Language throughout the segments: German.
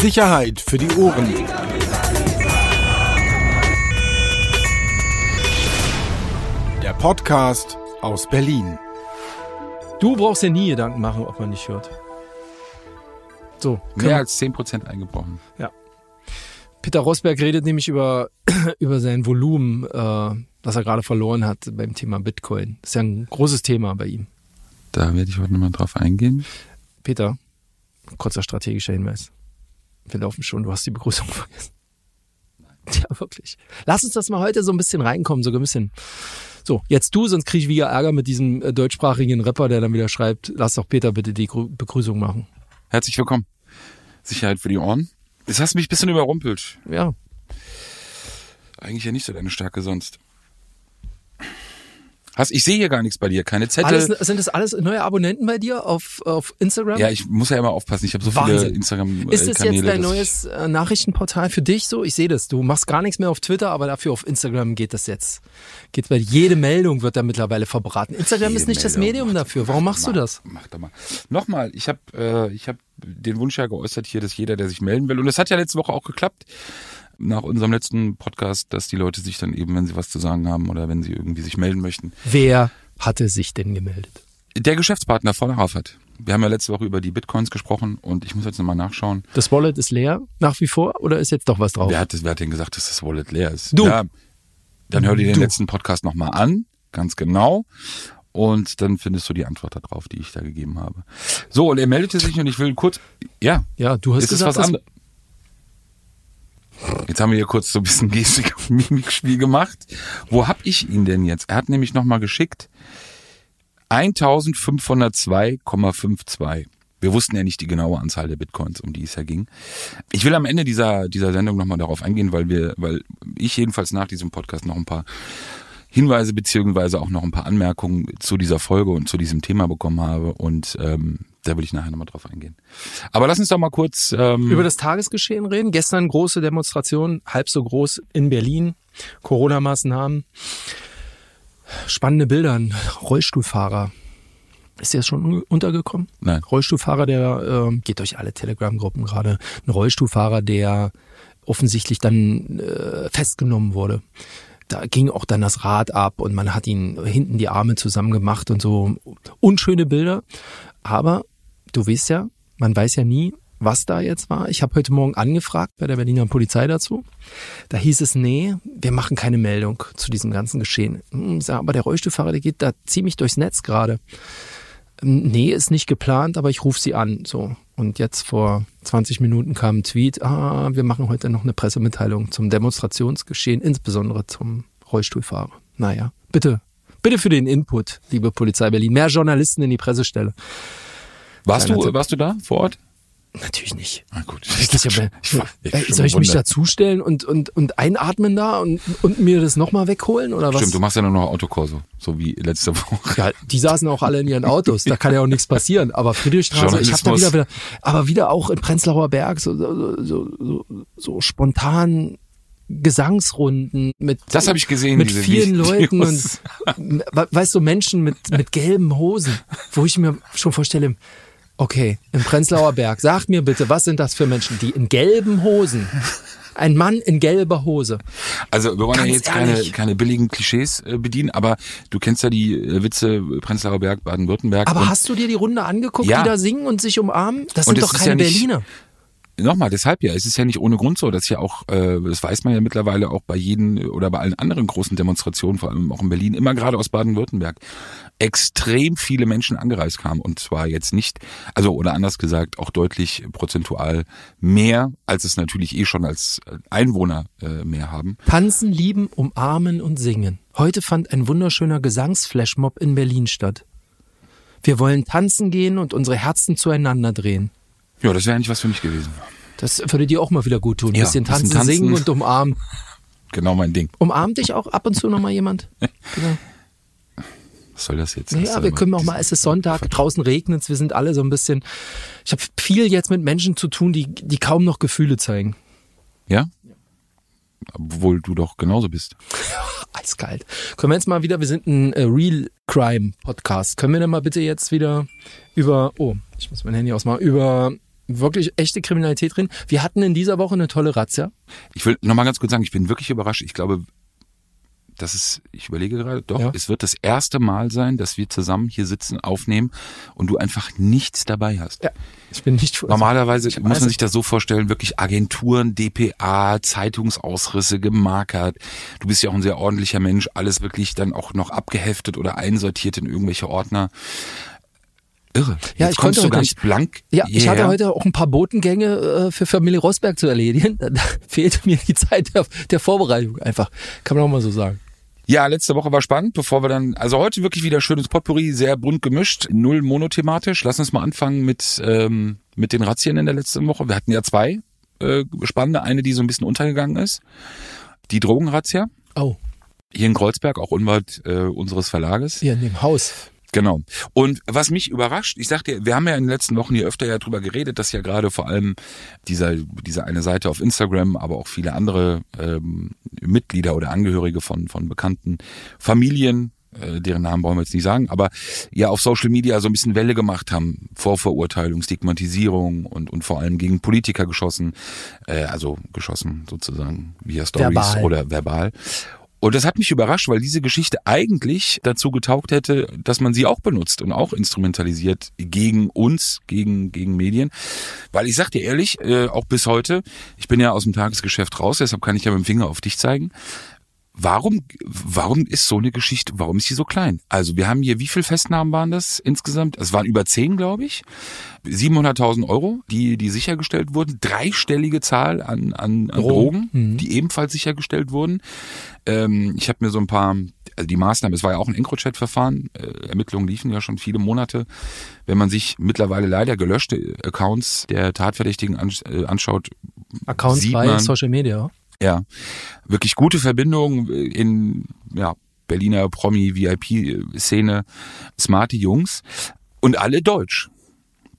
Sicherheit für die Ohren. Der Podcast aus Berlin. Du brauchst ja nie Gedanken machen, ob man nicht hört. So. Mehr als 10% eingebrochen. Ja. Peter Rosberg redet nämlich über, über sein Volumen, äh, das er gerade verloren hat beim Thema Bitcoin. Das ist ja ein großes Thema bei ihm. Da werde ich heute nochmal drauf eingehen. Peter, kurzer strategischer Hinweis. Wir laufen schon, du hast die Begrüßung vergessen. Ja, wirklich. Lass uns das mal heute so ein bisschen reinkommen, so ein bisschen. So, jetzt du, sonst kriege ich wieder Ärger mit diesem äh, deutschsprachigen Rapper, der dann wieder schreibt, lass doch Peter bitte die Grü Begrüßung machen. Herzlich willkommen. Sicherheit für die Ohren. Jetzt hast mich ein bisschen überrumpelt. Ja. Eigentlich ja nicht so deine Stärke sonst. Hast, ich sehe hier gar nichts bei dir, keine Zettel. Alles, sind das alles neue Abonnenten bei dir auf, auf Instagram? ja, ich muss ja immer aufpassen. Ich habe so viele Wahnsinn. Instagram-Kanäle. Ist das jetzt dein neues äh, Nachrichtenportal für dich so? Ich sehe das. Du machst gar nichts mehr auf Twitter, aber dafür auf Instagram geht das jetzt. Geht bei jede Meldung wird da mittlerweile verbraten. Instagram Jede ist nicht das Meldung. Medium Mach- dafür. Warum machst du das? Mach doch mal. Nochmal, ich habe äh, ich hab den Wunsch ja geäußert hier, dass jeder, der sich melden will, und das hat ja letzte Woche auch geklappt, nach unserem letzten Podcast, dass die Leute sich dann eben, wenn sie was zu sagen haben oder wenn sie irgendwie sich melden möchten, Wer hatte sich denn gemeldet? Der Geschäftspartner von Arafat. Wir haben ja letzte Woche über die Bitcoins gesprochen und ich muss jetzt nochmal nachschauen. Das Wallet ist leer nach wie vor oder ist jetzt doch was drauf? Wer hat, wer hat denn gesagt, dass das Wallet leer ist? Du. Ja, dann hör dir den Du. letzten Podcast nochmal an, ganz genau. Und dann findest du die Antwort darauf, die ich da gegeben habe. So, und er meldete sich und ich will kurz, ja, Ja, du hast es ist gesagt, was anderes. Jetzt haben wir hier kurz so ein bisschen Gestik- und Mimikspiel gemacht. Wo hab ich ihn denn jetzt? Er hat nämlich nochmal geschickt 1502,52. Wir wussten ja nicht die genaue Anzahl der Bitcoins, um die es ja ging. Ich will am Ende dieser, dieser Sendung nochmal darauf eingehen, weil wir, weil ich jedenfalls nach diesem Podcast noch ein paar Hinweise beziehungsweise auch noch ein paar Anmerkungen zu dieser Folge und zu diesem Thema bekommen habe und ähm, da will ich nachher nochmal drauf eingehen. Aber lass uns doch mal kurz ähm, über das Tagesgeschehen reden. Gestern große Demonstration, halb so groß in Berlin. Corona-Maßnahmen. Spannende Bilder. Ein Rollstuhlfahrer. Ist das schon untergekommen? Nein. Rollstuhlfahrer, der ähm, geht durch alle Telegram-Gruppen gerade. Ein Rollstuhlfahrer, der offensichtlich dann äh, festgenommen wurde. Da ging auch dann das Rad ab und man hat ihn hinten die Arme zusammengemacht und so. Unschöne Bilder. Aber du weißt ja, man weiß ja nie, was da jetzt war. Ich habe heute Morgen angefragt bei der Berliner Polizei dazu. Da hieß es, nee, wir machen keine Meldung zu diesem ganzen Geschehen. Hm, ich sag, aber der Rollstuhlfahrer, der geht da ziemlich durchs Netz gerade. Ähm, Nee, ist nicht geplant, aber ich rufe sie an. So. Und jetzt vor 20 Minuten kam ein Tweet, ah, wir machen heute noch eine Pressemitteilung zum Demonstrationsgeschehen, insbesondere zum Rollstuhlfahrer. Naja, bitte, bitte für den Input, liebe Polizei Berlin. Mehr Journalisten in die Pressestelle. Warst du warst du da vor Ort? Natürlich nicht. Ah, gut. Ich, ich, ich, hab- ich, Ey, soll ich mich dazustellen und, und, und einatmen da und, und mir das nochmal wegholen oder was? Stimmt, du machst ja nur noch Autokorso, so wie letzte Woche. Ja, die saßen auch alle in ihren Autos. Da kann ja auch nichts passieren. Aber Friedrichstraße, ich habe da wieder, wieder, aber wieder auch in Prenzlauer Berg so, so, so, so, so spontan Gesangsrunden mit Das habe ich gesehen, mit vielen Leuten und Videos. we- weißt du Menschen mit mit gelben Hosen, wo ich mir schon vorstelle, okay, im Prenzlauer Berg, sag mir bitte, was sind das für Menschen, die in gelben Hosen, ein Mann in gelber Hose, Also wir wollen ja Ganz jetzt keine, keine billigen Klischees äh, bedienen, aber du kennst ja die äh, Witze Prenzlauer Berg, Baden-Württemberg. aber hast du dir die Runde angeguckt, Ja. die da singen und sich umarmen? Das Und sind doch keine ja nicht- Berliner. Nochmal, deshalb ja, es ist ja nicht ohne Grund so, dass ja auch, äh, das weiß man ja mittlerweile auch bei jeden oder bei allen anderen großen Demonstrationen, vor allem auch in Berlin, immer gerade aus Baden-Württemberg, extrem viele Menschen angereist kamen. Und zwar jetzt nicht, also oder anders gesagt, auch deutlich prozentual mehr, als es natürlich eh schon als Einwohner äh, mehr haben. Tanzen, lieben, umarmen und singen. Heute fand ein wunderschöner Gesangsflashmob in Berlin statt. Wir wollen tanzen gehen und unsere Herzen zueinander drehen. Ja, das wäre eigentlich was für mich gewesen. Das würde dir auch mal wieder gut tun. Ja, bisschen bisschen tanzen, tanzen. singen und umarmen. Genau mein Ding. Umarmt dich auch ab und zu nochmal jemand? Genau. Was soll das jetzt? Ja, soll wir können auch mal, es ist Sonntag, draußen regnet es, wir sind alle so ein bisschen. Ich habe viel jetzt mit Menschen zu tun, die, die kaum noch Gefühle zeigen. Ja? Obwohl du doch genauso bist. Eiskalt. Können wir jetzt mal wieder, wir sind ein äh, Real Crime Podcast. Können wir denn mal bitte jetzt wieder über, oh, ich muss mein Handy ausmachen, über wirklich echte Kriminalität drin. Wir hatten in dieser Woche eine tolle Razzia. Ich will nochmal ganz kurz sagen, ich bin wirklich überrascht. Ich glaube, das ist, ich überlege gerade, doch, Ja. es wird das erste Mal sein, dass wir zusammen hier sitzen, aufnehmen und du einfach nichts dabei hast. Ja. Ich bin nicht Normalerweise Ich muss man sich das so vorstellen, wirklich Agenturen, DPA, Zeitungsausrisse, gemarkert. Du bist ja auch ein sehr ordentlicher Mensch, alles wirklich dann auch noch abgeheftet oder einsortiert in irgendwelche Ordner. Irre. Ja, Jetzt ich kommst konnte du heute ganz nicht. blank. Ja, ich hierher. hatte heute auch ein paar Botengänge äh, für Familie Rosberg zu erledigen. Da fehlte mir die Zeit der, der Vorbereitung einfach. Kann man auch mal so sagen. Ja, letzte Woche war spannend, bevor wir dann, also heute wirklich wieder schönes Potpourri, sehr bunt gemischt, null monothematisch. Lass uns mal anfangen mit, ähm, mit den Razzien in der letzten Woche. Wir hatten ja zwei äh, spannende, eine, die so ein bisschen untergegangen ist. Die Drogenrazzia, Oh, hier in Kreuzberg, auch unweit äh, unseres Verlages. hier in dem Haus. Genau. Und was mich überrascht, ich sagte, wir haben ja in den letzten Wochen hier öfter ja drüber geredet, dass ja gerade vor allem dieser, diese eine Seite auf Instagram, aber auch viele andere ähm, Mitglieder oder Angehörige von, von bekannten Familien, äh, deren Namen wollen wir jetzt nicht sagen, aber ja auf Social Media so ein bisschen Welle gemacht haben, Vorverurteilung, Stigmatisierung und, und vor allem gegen Politiker geschossen, äh, also geschossen sozusagen via Stories Verbal. oder verbal. Und das hat mich überrascht, weil diese Geschichte eigentlich dazu getaugt hätte, dass man sie auch benutzt und auch instrumentalisiert gegen uns, gegen, gegen Medien. Weil ich sag dir ehrlich, äh, auch bis heute, ich bin ja aus dem Tagesgeschäft raus, deshalb kann ich ja mit dem Finger auf dich zeigen. Warum, warum ist so eine Geschichte, warum ist die so klein? Also wir haben hier, wie viel Festnahmen waren das insgesamt? Es waren über zehn, glaube ich. 700.000 Euro, die, die sichergestellt wurden. Dreistellige Zahl an, an, an Drogen. Drogen, die ebenfalls sichergestellt wurden. Ähm, ich habe mir so ein paar, also die Maßnahmen, es war ja auch ein EncroChat-Verfahren, äh, Ermittlungen liefen ja schon viele Monate. Wenn man sich mittlerweile leider gelöschte Accounts der Tatverdächtigen ans äh, anschaut, Accounts bei man. Social Media. Ja, wirklich gute Verbindungen in ja, Berliner Promi-VIP-Szene, smarte Jungs und alle deutsch.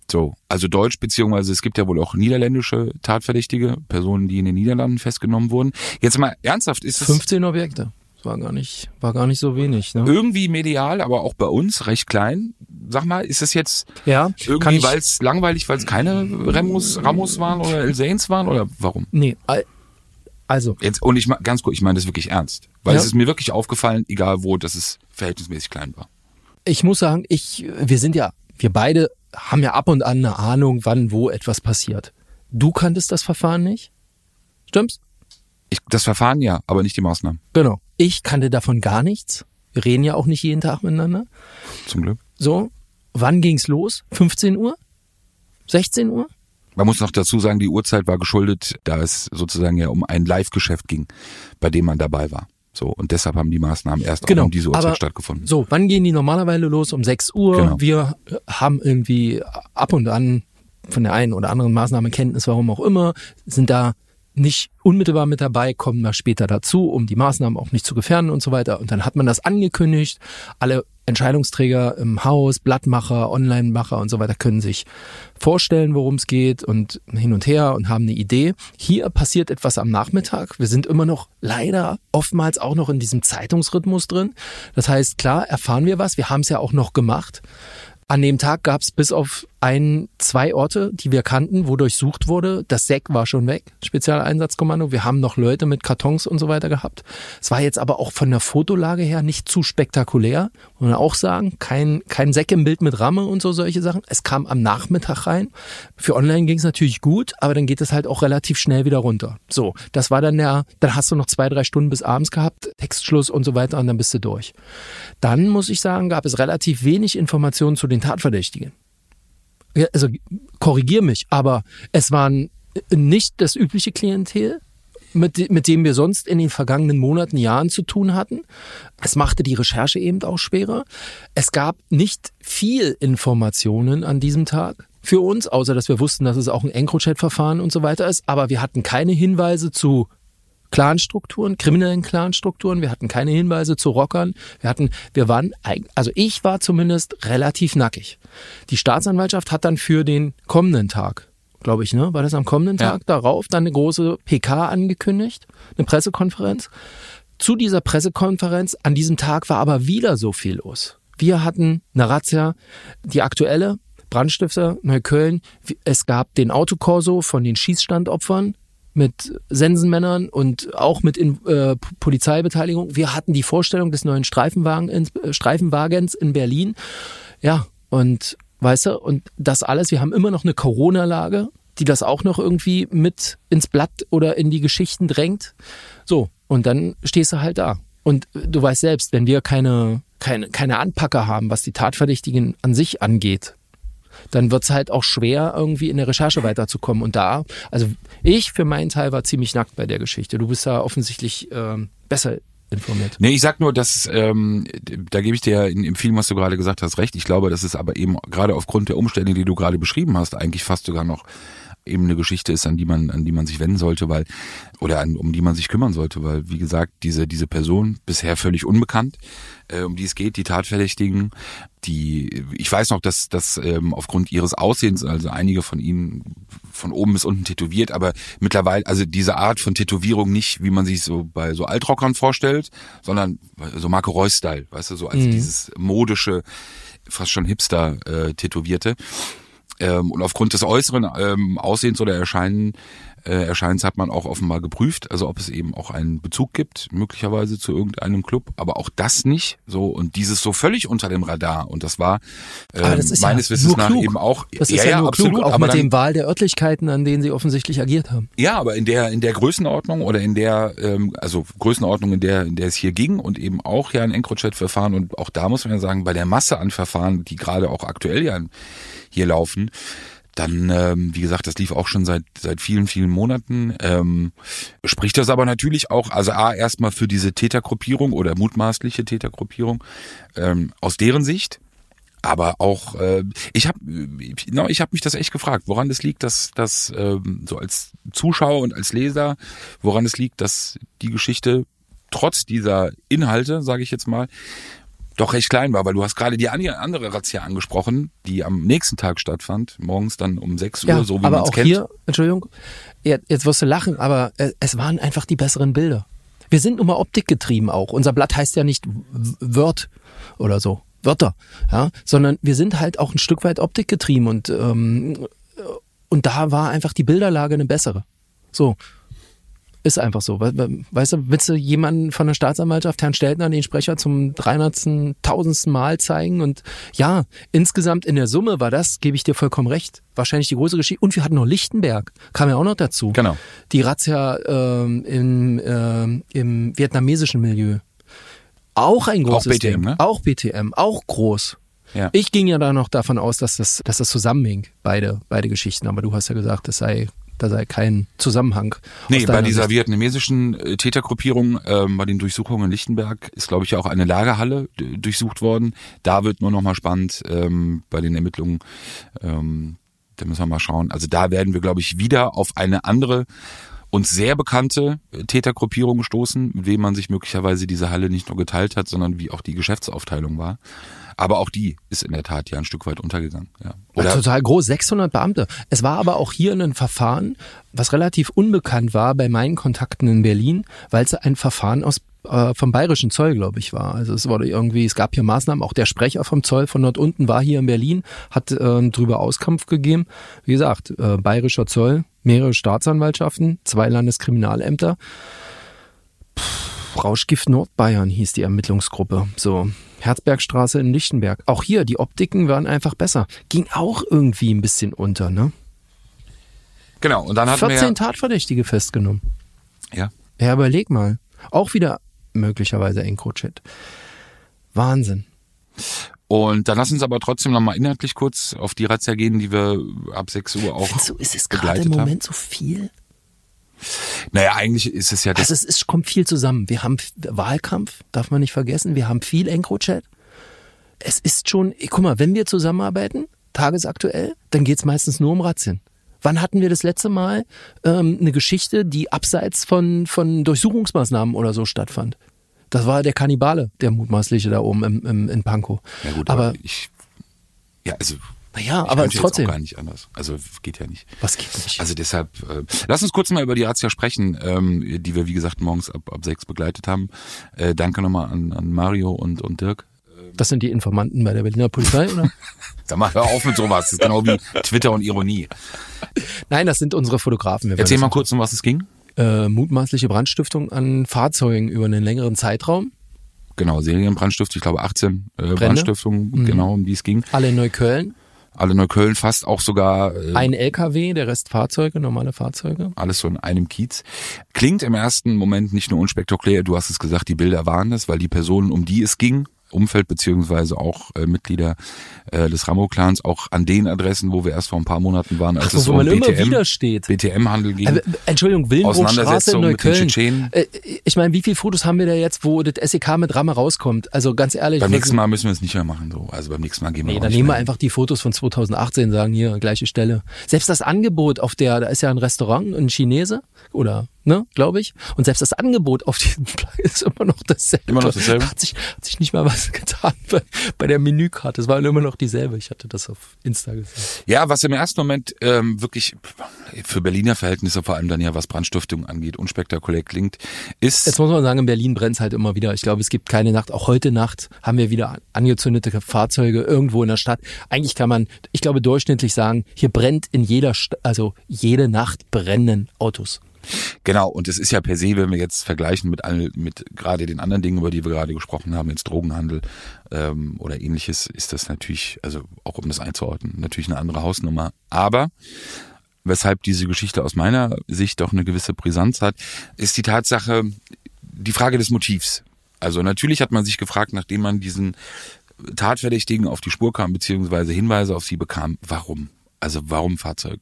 So, also deutsch, beziehungsweise es gibt ja wohl auch niederländische Tatverdächtige, Personen, die in den Niederlanden festgenommen wurden. Jetzt mal ernsthaft, ist es 15 Objekte. Das war gar nicht, war gar nicht so wenig. Ne? irgendwie medial, aber auch bei uns recht klein? Sag mal, ist es jetzt Ja, kann irgendwie, weil es langweilig, weil es keine Ramos, Ramos waren oder El Zains waren oder warum? Nee, also, Jetzt, und ich ganz kurz, ich meine das wirklich ernst. Weil Ja. es ist mir wirklich aufgefallen, egal wo, dass es verhältnismäßig klein war. ich muss sagen, ich, wir sind ja, wir beide haben ja ab und an eine Ahnung, wann wo etwas passiert. Du kanntest das Verfahren nicht? Stimmt's? Ich, das Verfahren ja, aber nicht die Maßnahmen, Genau. Ich kannte davon gar nichts. Wir reden ja auch nicht jeden Tag miteinander. zum Glück. So, wann ging's los? 15 Uhr? 16 Uhr? Man muss noch dazu sagen, die Uhrzeit war geschuldet, da es sozusagen ja um ein Live-Geschäft ging, bei dem man dabei war. So, und deshalb haben die Maßnahmen erst Genau, um diese Uhrzeit aber- stattgefunden. So, wann gehen die normalerweise los? Um 6 Uhr. Genau. Wir äh, haben irgendwie ab und an von der einen oder anderen Maßnahme Kenntnis, warum auch immer, sind da nicht unmittelbar mit dabei, kommen da später dazu, um die Maßnahmen auch nicht zu gefährden und so weiter. Und dann hat man das angekündigt. Alle Entscheidungsträger im Haus, Blattmacher, Online-Macher und so weiter können sich vorstellen, worum es geht und hin und her und haben eine Idee. Hier passiert etwas am Nachmittag. Wir sind immer noch leider oftmals auch noch in diesem Zeitungsrhythmus drin. Das heißt, klar, erfahren wir was. Wir haben es ja auch noch gemacht. An dem Tag gab es bis auf ein, zwei Orte, die wir kannten, wo durchsucht wurde. Das SEC war schon weg, Spezialeinsatzkommando. Wir haben noch Leute mit Kartons und so weiter gehabt. Es war jetzt aber auch von der Fotolage her nicht zu spektakulär. Muss man auch sagen, kein, kein Säck im Bild mit Ramme und so solche Sachen. Es kam am Nachmittag rein. Für online ging es natürlich gut, aber dann geht es halt auch relativ schnell wieder runter. So, das war dann der, dann hast du noch zwei, drei Stunden bis abends gehabt, Textschluss und so weiter und dann bist du durch. Dann muss ich sagen, gab es relativ wenig Informationen zu den Tatverdächtigen. Also korrigier mich, aber es waren nicht das übliche Klientel, mit, mit dem wir sonst in den vergangenen Monaten, Jahren zu tun hatten. Es machte die Recherche eben auch schwerer. Es gab nicht viel Informationen an diesem Tag für uns, außer dass wir wussten, dass es auch ein EncroChat-Verfahren und so weiter ist. Aber wir hatten keine Hinweise zu Clanstrukturen, kriminellen Clanstrukturen. Wir hatten keine Hinweise zu Rockern. Wir hatten, wir waren, also ich war zumindest relativ nackig. Die Staatsanwaltschaft hat dann für den kommenden Tag, glaube ich, ne, war das am kommenden Ja. Tag darauf dann eine große PK angekündigt, eine Pressekonferenz. Zu dieser Pressekonferenz an diesem Tag war aber wieder so viel los. Wir hatten eine Razzia, die aktuelle, Brandstifter, Neukölln. Es gab den Autokorso von den Schießstandopfern mit Sensenmännern und auch mit in, äh, Polizeibeteiligung. Wir hatten die Vorstellung des neuen Streifenwagen in, äh, Streifenwagens in Berlin. Ja, und weißt du, und das alles, wir haben immer noch eine Corona-Lage, die das auch noch irgendwie mit ins Blatt oder in die Geschichten drängt. So, und dann stehst du halt da. Und du weißt selbst, wenn wir keine, keine, keine Anpacker haben, was die Tatverdächtigen an sich angeht, dann wird's halt auch schwer, irgendwie in der Recherche weiterzukommen. Und da, also ich für meinen Teil war ziemlich nackt bei der Geschichte. Du bist da offensichtlich ähm, besser informiert. Nee, ich sag nur, dass ähm, da gebe ich dir ja in, in vielem, was du gerade gesagt hast, recht. Ich glaube, das ist aber eben gerade aufgrund der Umstände, die du gerade beschrieben hast, eigentlich fast sogar noch eben eine Geschichte ist, an die man, an die man sich wenden sollte, weil, oder an, um die man sich kümmern sollte, weil, wie gesagt, diese, diese Person bisher völlig unbekannt, äh, um die es geht, die Tatverdächtigen, die, ich weiß noch, dass, dass ähm, aufgrund ihres Aussehens, also einige von ihnen von oben bis unten tätowiert, aber mittlerweile, also diese Art von Tätowierung nicht, wie man sich so bei so Altrockern vorstellt, sondern so Marco Reus-Style, weißt du, so als mhm. dieses modische, fast schon Hipster äh, Tätowierte. Ähm, und aufgrund des äußeren ähm, Aussehens oder Erscheinen, äh, Erscheinens hat man auch offenbar geprüft, also ob es eben auch einen Bezug gibt, möglicherweise zu irgendeinem Club, aber auch das nicht. So und dieses so völlig unter dem Radar. Und das war ähm, das meines ja Wissens nach klug. eben auch. Das ist ja, ja, nur absolut, klug, auch aber mit dann, dem Wahl der Örtlichkeiten, an denen sie offensichtlich agiert haben. Ja, aber in der in der Größenordnung oder in der ähm, also Größenordnung, in der in der es hier ging und eben auch ja ein EncroChat-Verfahren und auch da muss man ja sagen, bei der Masse an Verfahren, die gerade auch aktuell ja hier laufen, dann, ähm, wie gesagt, das lief auch schon seit seit vielen, vielen Monaten. Ähm, spricht das aber natürlich auch, also A, erstmal für diese Tätergruppierung oder mutmaßliche Tätergruppierung ähm, aus deren Sicht. Aber auch, äh, ich habe no, ich hab mich das echt gefragt, woran es liegt, dass dass ähm, so als Zuschauer und als Leser, woran es liegt, dass die Geschichte trotz dieser Inhalte, sage ich jetzt mal, doch recht klein war, weil du hast gerade die andere Razzia angesprochen, die am nächsten Tag stattfand, morgens dann um 6 Uhr, ja, so wie man es kennt. Hier, Entschuldigung, jetzt wirst du lachen, aber äh, es waren einfach die besseren Bilder. Wir sind nun mal optikgetrieben auch. Unser Blatt heißt ja nicht Word oder so, Wörter, ja, sondern wir sind halt auch ein Stück weit optikgetrieben und ähm, und da war einfach die Bilderlage eine bessere. So, ist einfach so. Weißt du, willst du jemanden von der Staatsanwaltschaft, Herrn Steltner, den Sprecher zum 300. tausendsten Mal zeigen? Und ja, insgesamt in der Summe war das, gebe ich dir vollkommen recht, wahrscheinlich die größere Geschichte. Und wir hatten noch Lichtenberg, kam ja auch noch dazu. Genau. Die Razzia ähm, im, ähm, im vietnamesischen Milieu. Auch ein großes auch BTM, Ding. Ne? Auch BTM, auch groß. Ja. Ich ging ja da noch davon aus, dass das, dass das zusammenhing, beide, beide Geschichten. Aber du hast ja gesagt, das sei da sei kein Zusammenhang. Nee, bei dieser Sicht. vietnamesischen äh, Tätergruppierung, ähm, bei den Durchsuchungen in Lichtenberg, ist, glaube ich, auch eine Lagerhalle durchsucht worden. Da wird nur noch mal spannend ähm, bei den Ermittlungen. Ähm, da müssen wir mal schauen. Also da werden wir, glaube ich, wieder auf eine andere und sehr bekannte äh, Tätergruppierung stoßen, mit wem man sich möglicherweise diese Halle nicht nur geteilt hat, sondern wie auch die Geschäftsaufteilung war. Aber auch die ist in der Tat ja ein Stück weit untergegangen. Ja. Oder total groß, 600 Beamte. Es war aber auch hier ein Verfahren, was relativ unbekannt war bei meinen Kontakten in Berlin, weil es ein Verfahren aus äh, vom bayerischen Zoll, glaube ich, war. Also es wurde irgendwie, es gab hier Maßnahmen, auch der Sprecher vom Zoll von dort unten war hier in Berlin, hat äh, drüber Auskampf gegeben. Wie gesagt, äh, bayerischer Zoll, mehrere Staatsanwaltschaften, zwei Landeskriminalämter. Rauschgift Nordbayern hieß die Ermittlungsgruppe. So, Herzbergstraße in Lichtenberg. Auch hier, die Optiken waren einfach besser. Ging auch irgendwie ein bisschen unter, ne? Genau, und dann hatten 14 wir ja Tatverdächtige festgenommen. Ja. Ja, überleg mal. Auch wieder möglicherweise EncroChat. Wahnsinn. Und dann lass uns aber trotzdem nochmal inhaltlich kurz auf die Razzia gehen, die wir ab 6 Uhr auch Findest du, ist es gerade im Moment haben. so viel? Naja, eigentlich ist es ja das. Also es ist, kommt viel zusammen. Wir haben Wahlkampf, darf man nicht vergessen. Wir haben viel EncroChat. Es ist schon, guck mal, wenn wir zusammenarbeiten, tagesaktuell, dann geht's meistens nur um Razzien. Wann hatten wir das letzte Mal ähm, eine Geschichte, die abseits von, von Durchsuchungsmaßnahmen oder so stattfand? Das war der Kannibale, der mutmaßliche da oben im, im, in Pankow. Ja gut, aber, aber ich, ja, also naja, ich aber trotzdem. Jetzt auch gar nicht anders. Also geht ja nicht. Was geht nicht? Also deshalb, äh, lass uns kurz mal über die Razzia sprechen, ähm, die wir wie gesagt morgens ab, ab sechs begleitet haben. Äh, danke nochmal an, an Mario und, und Dirk. Das sind die Informanten bei der Berliner Polizei, oder? Sag mal, hör auf mit sowas. Das ist genau wie Twitter und Ironie. Nein, das sind unsere Fotografen. Erzähl mal kurz, um was es ging. Äh, mutmaßliche Brandstiftung an Fahrzeugen über einen längeren Zeitraum. Genau, Serienbrandstift, ich glaube 18 äh, Brandstiftungen, genau, um die es ging. Alle in Neukölln. Alle Neukölln, fast auch sogar äh, Ein LKW, der Rest Fahrzeuge, normale Fahrzeuge. alles so in einem Kiez. Klingt im ersten Moment nicht nur unspektakulär, du hast es gesagt, die Bilder waren es, weil die Personen, um die es ging, Umfeld beziehungsweise auch äh, Mitglieder äh, des Ramo-Clans, auch an den Adressen, wo wir erst vor ein paar Monaten waren, als Ach, es wo um man immer BTM, wieder steht. BTM-Handel ging. Äh, Entschuldigung, Willenbruchstraße in Neukölln. Äh, ich meine, wie viele Fotos haben wir da jetzt, wo das SEK mit Ramme rauskommt? Also ganz ehrlich. beim nächsten Mal müssen wir es nicht mehr machen, so. Also beim nächsten Mal gehen wir Nee, dann nehmen wir einfach die Fotos von 2018, sagen hier, gleiche Stelle. Selbst das Angebot auf der, da ist ja ein Restaurant, ein Chinese, oder, ne, glaube ich. Und selbst das Angebot auf diesem Plan ist immer noch dasselbe. Immer noch dasselbe? Hat sich, hat sich nicht mal was getan bei, bei der Menükarte. Es war immer noch dieselbe. Ich hatte das auf Insta gesehen. Ja, was im ersten Moment ähm, wirklich für Berliner Verhältnisse, vor allem dann ja was Brandstiftung angeht, unspektakulär klingt, ist Jetzt muss man sagen, in Berlin brennt halt immer wieder. Ich glaube, es gibt keine Nacht. Auch heute Nacht haben wir wieder angezündete Fahrzeuge irgendwo in der Stadt. Eigentlich kann man, ich glaube, durchschnittlich sagen, hier brennt in jeder, St also jede Nacht brennen Autos. Genau, und es ist ja per se, wenn wir jetzt vergleichen mit, all, mit gerade den anderen Dingen, über die wir gerade gesprochen haben, jetzt Drogenhandel ähm, oder ähnliches, ist das natürlich, also auch um das einzuordnen, natürlich eine andere Hausnummer. Aber weshalb diese Geschichte aus meiner Sicht doch eine gewisse Brisanz hat, ist die Tatsache, die Frage des Motivs. Also natürlich hat man sich gefragt, nachdem man diesen Tatverdächtigen auf die Spur kam, beziehungsweise Hinweise auf sie bekam, warum? Also warum Fahrzeug?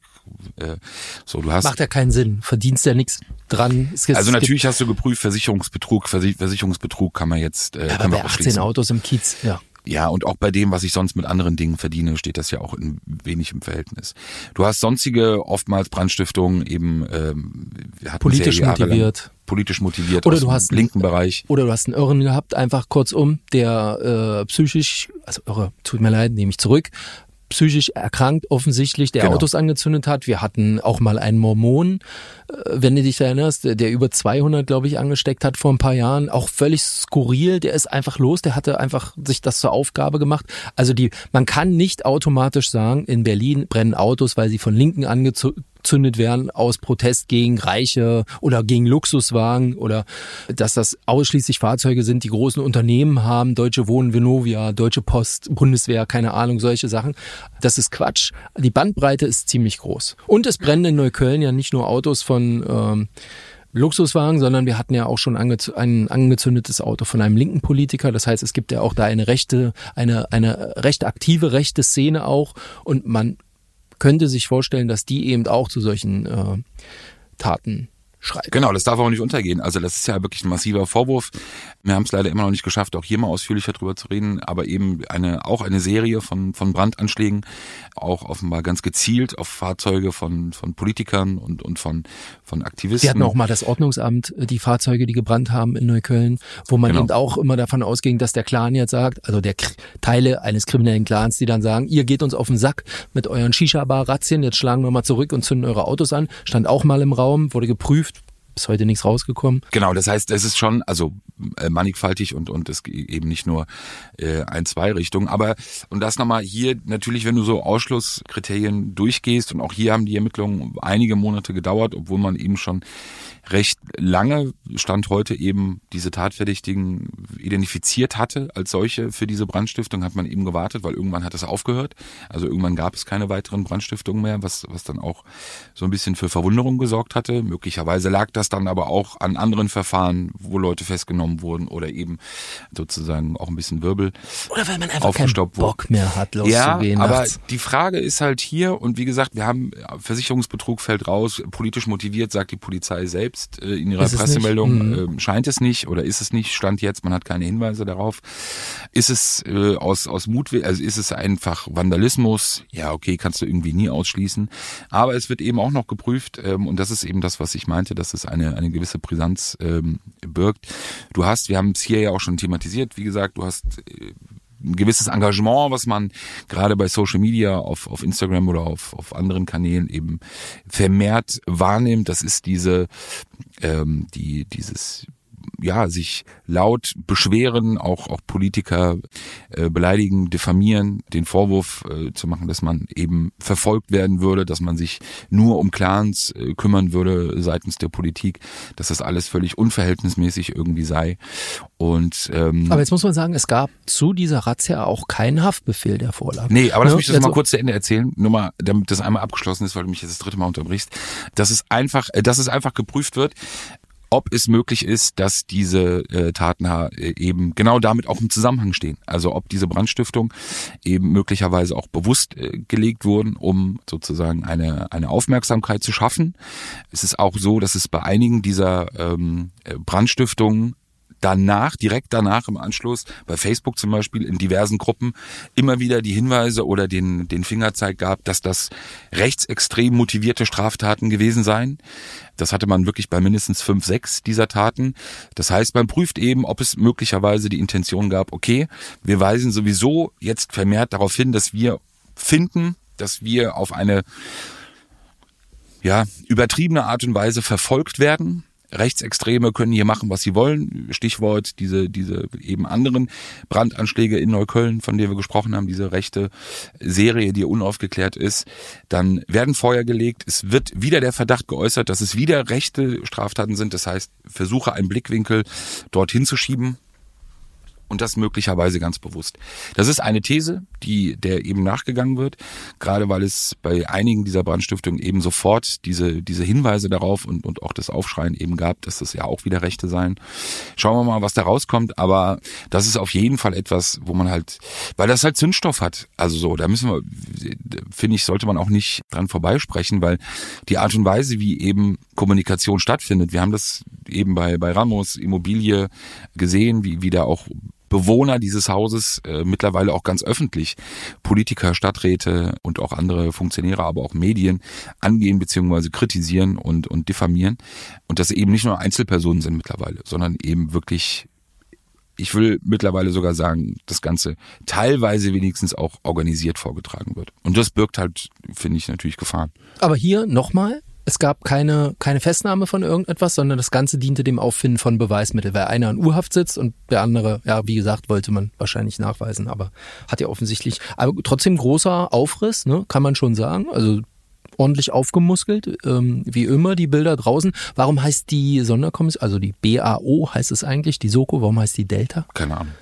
Äh, so, du hast Macht ja keinen Sinn. Verdienst ja nichts dran. Es also es gibt- natürlich hast du geprüft, Versicherungsbetrug, Versi- Versicherungsbetrug kann man jetzt äh, Aber kann man bei 18 ausschließen. Autos im Kiez, ja. Ja, und auch bei dem, was ich sonst mit anderen Dingen verdiene, steht das ja auch in wenig im Verhältnis. Du hast sonstige oftmals Brandstiftungen eben ähm, Politisch motiviert. politisch motiviert Oder du hast- linken Bereich. Oder du hast einen Irren gehabt, einfach kurzum, der äh, psychisch, also irre, tut mir leid, nehme ich zurück, psychisch erkrankt offensichtlich, der Genau. Autos angezündet hat. Wir hatten auch mal einen Mormon, äh, wenn du dich erinnerst, der, der über 200, glaube ich, angesteckt hat vor ein paar Jahren. Auch völlig skurril, der ist einfach los, der hatte einfach sich das zur Aufgabe gemacht. Also die, man kann nicht automatisch sagen, in Berlin brennen Autos, weil sie von Linken angezündet werden aus Protest gegen Reiche oder gegen Luxuswagen oder dass das ausschließlich Fahrzeuge sind, die großen Unternehmen haben, Deutsche Wohnen, Venovia, Deutsche Post, Bundeswehr, keine Ahnung, solche Sachen. Das ist Quatsch. Die Bandbreite ist ziemlich groß. Und es brennen in Neukölln ja nicht nur Autos von ähm, Luxuswagen, sondern wir hatten ja auch schon angez ein angezündetes Auto von einem linken Politiker. Das heißt, es gibt ja auch da eine rechte, eine, eine recht aktive rechte Szene auch und man könnte sich vorstellen, dass die eben auch zu solchen äh, Taten schreiben. Genau, das darf auch nicht untergehen. Also das ist ja wirklich ein massiver Vorwurf. Wir haben es leider immer noch nicht geschafft, auch hier mal ausführlicher drüber zu reden, aber eben eine auch eine Serie von von Brandanschlägen, auch offenbar ganz gezielt auf Fahrzeuge von von Politikern und und von von Aktivisten. Wir hatten auch mal das Ordnungsamt, äh, die Fahrzeuge, die gebrannt haben in Neukölln, wo man Genau. eben auch immer davon ausging, dass der Clan jetzt sagt, also der K Teile eines kriminellen Clans, die dann sagen, ihr geht uns auf den Sack mit euren Shisha-Bar-Razzien, jetzt schlagen wir mal zurück und zünden eure Autos an. Stand auch mal im Raum, wurde geprüft, bis heute nichts rausgekommen. Genau, das heißt, es ist schon also äh, mannigfaltig und und es eben nicht nur äh, ein zwei Richtungen, aber und das nochmal hier natürlich, wenn du so Ausschlusskriterien durchgehst und auch hier haben die Ermittlungen einige Monate gedauert, obwohl man eben schon recht lange stand heute eben diese Tatverdächtigen identifiziert hatte als solche für diese Brandstiftung hat man eben gewartet, weil irgendwann hat es aufgehört. Also irgendwann gab es keine weiteren Brandstiftungen mehr, was was dann auch so ein bisschen für Verwunderung gesorgt hatte. Möglicherweise lag das dann aber auch an anderen Verfahren, wo Leute festgenommen wurden oder eben sozusagen auch ein bisschen Wirbel. Oder weil man einfach keinen Aufgestoppt wurde. Bock mehr hat, Ja, loszugehen aber nachts. die Frage ist halt hier, und wie gesagt, wir haben Versicherungsbetrug fällt raus, politisch motiviert, sagt die Polizei selbst äh, in ihrer Ist es Pressemeldung, nicht? ähm, scheint es nicht oder ist es nicht, stand jetzt, man hat keine Hinweise darauf. Ist es äh, aus, aus Mut, also ist es einfach Vandalismus? Ja, okay, kannst du irgendwie nie ausschließen. Aber es wird eben auch noch geprüft, ähm, und das ist eben das, was ich meinte, dass es eine, eine gewisse Brisanz ähm, birgt. Du hast, wir haben es hier ja auch schon thematisiert, wie gesagt, du hast äh, ein gewisses Engagement, was man gerade bei Social Media auf, auf Instagram oder auf, auf anderen Kanälen eben vermehrt wahrnimmt. Das ist diese, ähm, die, dieses ja sich laut beschweren, auch auch Politiker äh, beleidigen, diffamieren, den Vorwurf äh, zu machen, dass man eben verfolgt werden würde, dass man sich nur um Clans äh, kümmern würde seitens der Politik, dass das alles völlig unverhältnismäßig irgendwie sei. Und ähm, aber jetzt muss man sagen, es gab zu dieser Razzia auch keinen Haftbefehl, der vorlag. Nee, aber lass Ne? mich das mal Also- kurz zu Ende erzählen, nur mal, damit das einmal abgeschlossen ist, weil du mich jetzt das dritte Mal unterbrichst. Dass es einfach, äh, dass es einfach geprüft wird, ob es möglich ist, dass diese äh, Taten äh, eben genau damit auch im Zusammenhang stehen. Also ob diese Brandstiftung eben möglicherweise auch bewusst äh, gelegt wurden, um sozusagen eine, eine Aufmerksamkeit zu schaffen. Es ist auch so, dass es bei einigen dieser ähm, äh, Brandstiftungen danach, direkt danach im Anschluss, bei Facebook zum Beispiel, in diversen Gruppen, immer wieder die Hinweise oder den, den Fingerzeig gab, dass das rechtsextrem motivierte Straftaten gewesen seien. Das hatte man wirklich bei mindestens fünf, sechs dieser Taten. Das heißt, man prüft eben, ob es möglicherweise die Intention gab, okay, wir weisen sowieso jetzt vermehrt darauf hin, dass wir finden, dass wir auf eine ja, übertriebene Art und Weise verfolgt werden. Rechtsextreme können hier machen, was sie wollen. Stichwort diese, diese eben anderen Brandanschläge in Neukölln, von der wir gesprochen haben, diese rechte Serie, die unaufgeklärt ist. Dann werden Feuer gelegt. Es wird wieder der Verdacht geäußert, dass es wieder rechte Straftaten sind. Das heißt, versuche einen Blickwinkel dorthin zu schieben und das möglicherweise ganz bewusst. Das ist eine These, die der eben nachgegangen wird, gerade weil es bei einigen dieser Brandstiftungen eben sofort diese diese Hinweise darauf und und auch das Aufschreien eben gab, dass das ja auch wieder Rechte seien. Schauen wir mal, was da rauskommt, aber das ist auf jeden Fall etwas, wo man halt, weil das halt Zündstoff hat. Also so, da müssen wir, finde ich, sollte man auch nicht dran vorbeisprechen, weil die Art und Weise, wie eben Kommunikation stattfindet, wir haben das eben bei bei Ramos Immobilie gesehen, wie wie da auch Bewohner dieses Hauses, äh, mittlerweile auch ganz öffentlich, Politiker, Stadträte und auch andere Funktionäre, aber auch Medien angehen bzw. kritisieren und, und diffamieren. Und dass eben nicht nur Einzelpersonen sind mittlerweile, sondern eben wirklich, ich will mittlerweile sogar sagen, das Ganze teilweise wenigstens auch organisiert vorgetragen wird. Und das birgt halt, finde ich, natürlich Gefahren. Aber hier nochmal, es gab keine, keine Festnahme von irgendetwas, sondern das Ganze diente dem Auffinden von Beweismitteln, weil einer in Urhaft sitzt und der andere, ja, wie gesagt, wollte man wahrscheinlich nachweisen, aber hat ja offensichtlich, aber trotzdem großer Aufriss, ne, kann man schon sagen, also ordentlich aufgemuskelt, ähm, wie immer die Bilder draußen. Warum heißt die Sonderkommission, also die BAO heißt es eigentlich, die Soko, warum heißt die Delta? Keine Ahnung.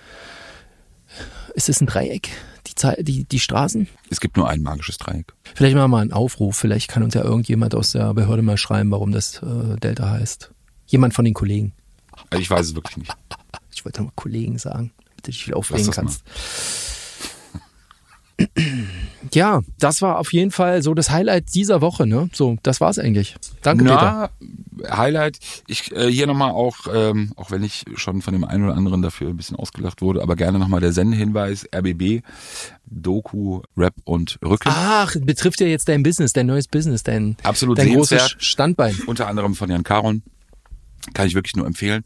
Ist es ein Dreieck, die, die, die Straßen? Es gibt nur ein magisches Dreieck. Vielleicht machen wir mal einen Aufruf. Vielleicht kann uns ja irgendjemand aus der Behörde mal schreiben, warum das äh, Delta heißt. Jemand von den Kollegen. Also ich weiß es wirklich nicht. Ich wollte mal Kollegen sagen, damit du dich viel aufregen kannst. Ja, das war auf jeden Fall so das Highlight dieser Woche, ne? So, das war's eigentlich. Danke, Peter. Na, Highlight. Ich äh, hier nochmal auch, ähm, auch wenn ich schon von dem einen oder anderen dafür ein bisschen ausgelacht wurde, aber gerne nochmal der Sendehinweis, RBB, Doku, Rap und Rücken. Ach, betrifft ja jetzt dein Business, dein neues Business, dein, Absolut dein großes. Standbein. Unter anderem von Jan Karon. Kann ich wirklich nur empfehlen.